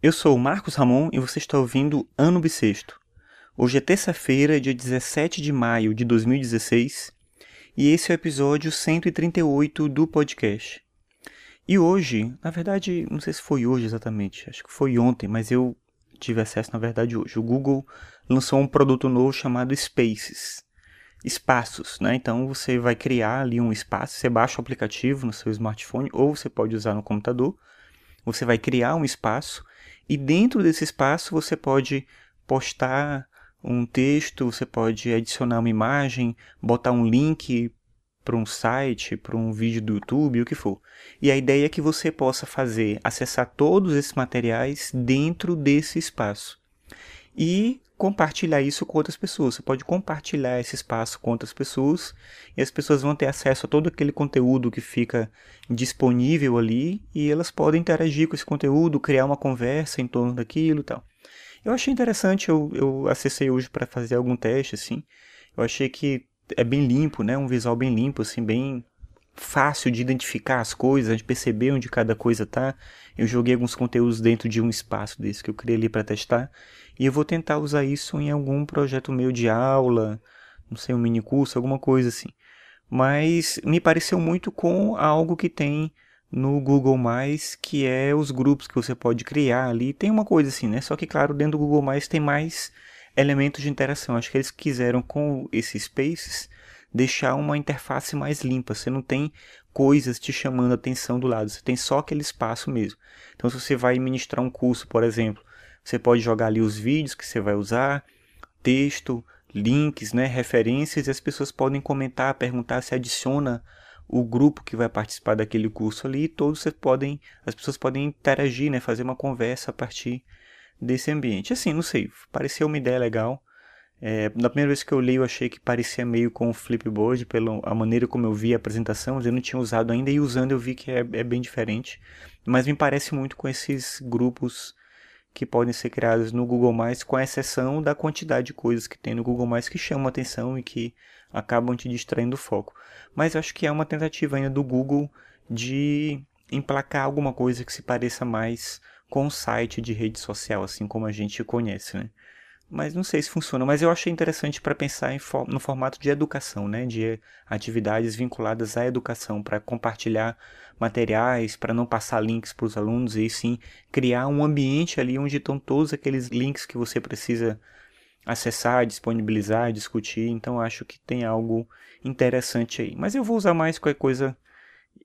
Eu sou o Marcos Ramon e você está ouvindo Ano Bissexto. Hoje é terça-feira, dia 17 de maio de 2016, e esse é o episódio 138 do podcast. E hoje, na verdade, não sei se foi hoje exatamente, acho que foi ontem, mas eu tive acesso na verdade hoje. O Google lançou um produto novo chamado Spaces. Espaços, né? Então você vai criar ali um espaço, você baixa o aplicativo no seu smartphone ou você pode usar no computador. Você vai criar um espaço e dentro desse espaço você pode postar um texto, você pode adicionar uma imagem, botar um link para um site, para um vídeo do YouTube, o que for. E a ideia é que você possa fazer, acessar todos esses materiais dentro desse espaço. E compartilhar isso com outras pessoas. Você pode compartilhar esse espaço com outras pessoas e as pessoas vão ter acesso a todo aquele conteúdo que fica disponível ali e elas podem interagir com esse conteúdo, criar uma conversa em torno daquilo e tal. Eu achei interessante, eu, eu acessei hoje para fazer algum teste, assim. Eu achei que é bem limpo, né? Um visual bem limpo, assim, bem fácil de identificar as coisas, de perceber onde cada coisa tá. Eu joguei alguns conteúdos dentro de um espaço desse que eu criei ali para testar e eu vou tentar usar isso em algum projeto meu de aula, não sei, um mini curso, alguma coisa assim. Mas me pareceu muito com algo que tem no Google+, que é os grupos que você pode criar ali. Tem uma coisa assim, né? Só que, claro, dentro do Google+, tem mais elementos de interação. Acho que eles quiseram, com esses Spaces, deixar uma interface mais limpa. Você não tem coisas te chamando a atenção do lado, você tem só aquele espaço mesmo. Então, se você vai ministrar um curso, por exemplo, você pode jogar ali os vídeos que você vai usar, texto, links, né, referências, e as pessoas podem comentar, perguntar se adiciona o grupo que vai participar daquele curso ali, e todos você podem, as pessoas podem interagir, né, fazer uma conversa a partir desse ambiente. Assim, não sei, pareceu uma ideia legal. É, na primeira vez que eu li, eu achei que parecia meio com o Flipboard, pela maneira como eu vi a apresentação, mas eu não tinha usado ainda, e usando eu vi que é, é bem diferente. Mas me parece muito com esses grupos que podem ser criados no Google+, com exceção da quantidade de coisas que tem no Google+, que chamam atenção e que acabam te distraindo o foco. Mas acho que é uma tentativa ainda do Google de emplacar alguma coisa que se pareça mais com o site de rede social, assim como a gente conhece, né? Mas não sei se funciona. Mas eu achei interessante para pensar for no formato de educação, né? de atividades vinculadas à educação, para compartilhar materiais, para não passar links para os alunos e sim criar um ambiente ali onde estão todos aqueles links que você precisa acessar, disponibilizar, discutir. Então acho que tem algo interessante aí. Mas eu vou usar mais qualquer coisa.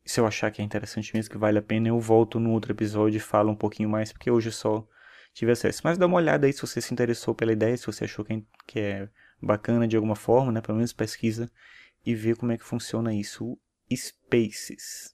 Se eu achar que é interessante mesmo, que vale a pena, eu volto no outro episódio e falo um pouquinho mais, porque hoje só tive acesso. Mas dá uma olhada aí se você se interessou pela ideia, se você achou que é bacana de alguma forma, né? Pelo menos pesquisa e vê como é que funciona isso. Spaces.